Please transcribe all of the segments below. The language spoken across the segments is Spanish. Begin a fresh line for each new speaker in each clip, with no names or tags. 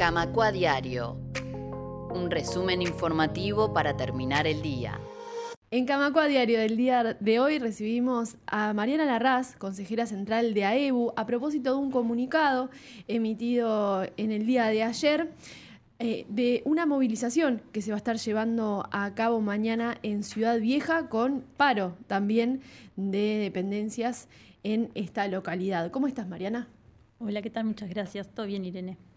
Camacua Diario. Un resumen informativo para terminar el día.
En Camacua Diario del día de hoy recibimos a Mariana Larraz, consejera central de AEBU, a propósito de un comunicado emitido en el día de ayer eh, de una movilización que se va a estar llevando a cabo mañana en Ciudad Vieja con paro también de dependencias en esta localidad. ¿Cómo estás, Mariana?
Hola, ¿qué tal? Muchas gracias. Todo bien, Irene.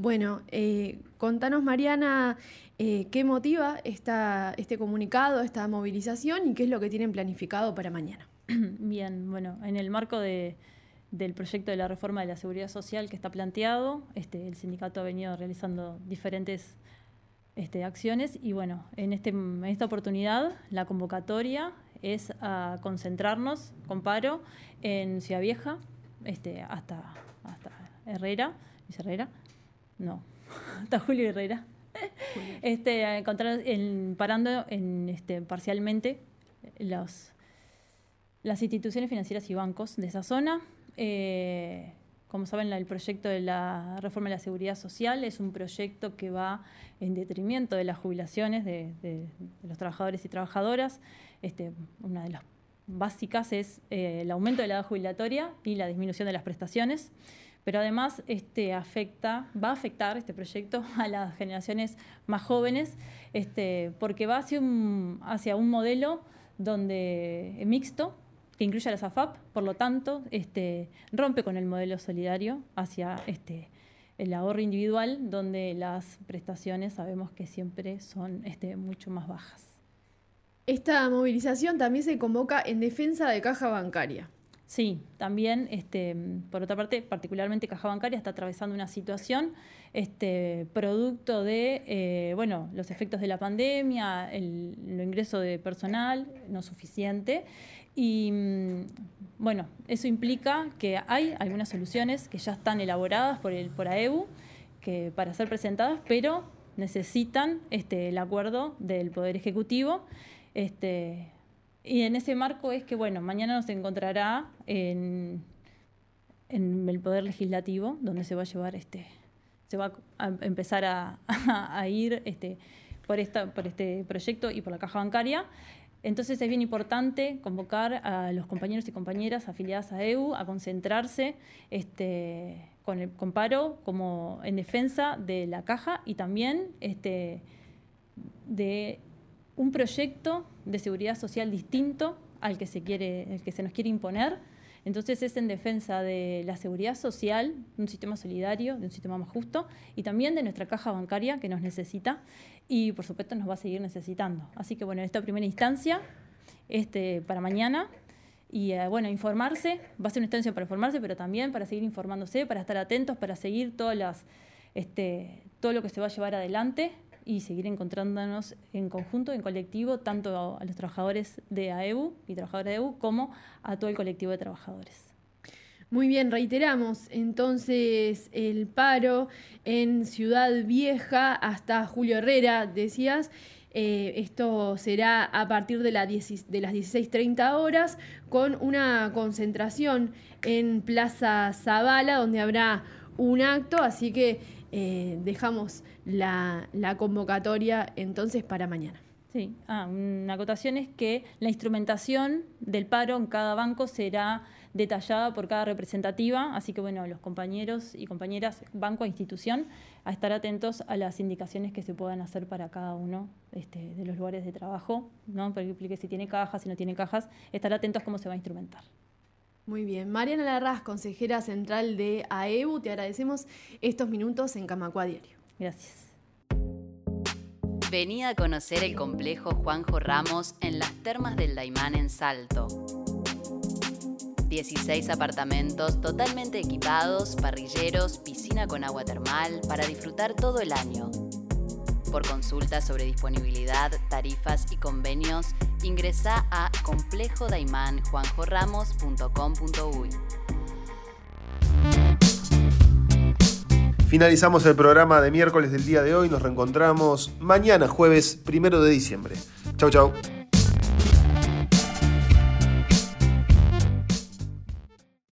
Bueno, eh, contanos, Mariana, eh, qué motiva esta, este comunicado, esta movilización y qué es lo que tienen planificado para mañana.
Bien, bueno, en el marco del proyecto de la reforma de la seguridad social que está planteado, este, el sindicato ha venido realizando diferentes este, acciones y bueno, en, este, en esta oportunidad la convocatoria es a concentrarnos con paro en Ciudad Vieja este, hasta, hasta Herrera, ¿es Herrera? No, hasta Julio Herrera. Este, encontrar en, parando en, este, parcialmente los, las instituciones financieras y bancos de esa zona. Eh, como saben, el proyecto de la reforma de la seguridad social es un proyecto que va en detrimento de las jubilaciones de, de, los trabajadores y trabajadoras. Este, una de las básicas es eh, el aumento de la edad jubilatoria y la disminución de las prestaciones pero además este, afecta, va a afectar este proyecto a las generaciones más jóvenes, este, porque va hacia un, modelo donde mixto, que incluye a las AFAP, por lo tanto, este, rompe con el modelo solidario hacia el ahorro individual, donde las prestaciones sabemos que siempre son mucho más bajas.
Esta movilización también se convoca en defensa de caja bancaria.
Sí, también, este, por otra parte, particularmente Caja Bancaria está atravesando una situación este, producto de eh, bueno, los efectos de la pandemia, el, ingreso de personal no suficiente. Y mm, bueno, eso implica que hay algunas soluciones que ya están elaboradas por, el, por AEU que, para ser presentadas, pero necesitan este, el acuerdo del Poder Ejecutivo. Este, y en ese marco es que, bueno, mañana nos encontrará en, el Poder Legislativo, donde se va a llevar este, se va a empezar a, ir este, por, esta, por este proyecto y por la caja bancaria. Entonces es bien importante convocar a los compañeros y compañeras afiliadas a EU a concentrarse este, con el comparo como en defensa de la caja y también este, de un proyecto de seguridad social distinto al que se, quiere, que se nos quiere imponer. Entonces es en defensa de la seguridad social, de un sistema solidario, de un sistema más justo y también de nuestra caja bancaria que nos necesita y por supuesto nos va a seguir necesitando. Así que bueno, en esta primera instancia, este, para mañana, y eh, bueno, informarse, va a ser una instancia para informarse, pero también para seguir informándose, para estar atentos, para seguir todas las, este, todo lo que se va a llevar adelante y seguir encontrándonos en conjunto, en colectivo, tanto a los trabajadores de AEU y trabajadores de AEU como a todo el colectivo de trabajadores.
Muy bien, reiteramos entonces el paro en Ciudad Vieja hasta Julio Herrera, decías. Eh, esto será a partir de las 16.30 horas con una concentración en Plaza Zavala, donde habrá un acto, así que eh, dejamos la, convocatoria entonces para mañana.
Sí, ah, una acotación es que la instrumentación del paro en cada banco será detallada por cada representativa, así que bueno, los compañeros y compañeras, banco e institución, a estar atentos a las indicaciones que se puedan hacer para cada uno este, de los lugares de trabajo, ¿no? Por ejemplo, si tiene cajas, si no tiene cajas, estar atentos cómo se va a instrumentar.
Muy bien. Mariana Larraz, consejera central de AEBU, te agradecemos estos minutos en Camacua Diario.
Gracias.
Vení a conocer el complejo Juanjo Ramos en las termas del Daimán en Salto. 16 apartamentos totalmente equipados, parrilleros, piscina con agua termal para disfrutar todo el año. Por consultas sobre disponibilidad, tarifas y convenios, ingresa a complejodaimanjuanjoramos.com.uy.
Finalizamos el programa de miércoles del día de hoy. Nos reencontramos mañana, jueves primero de diciembre. Chau, chau.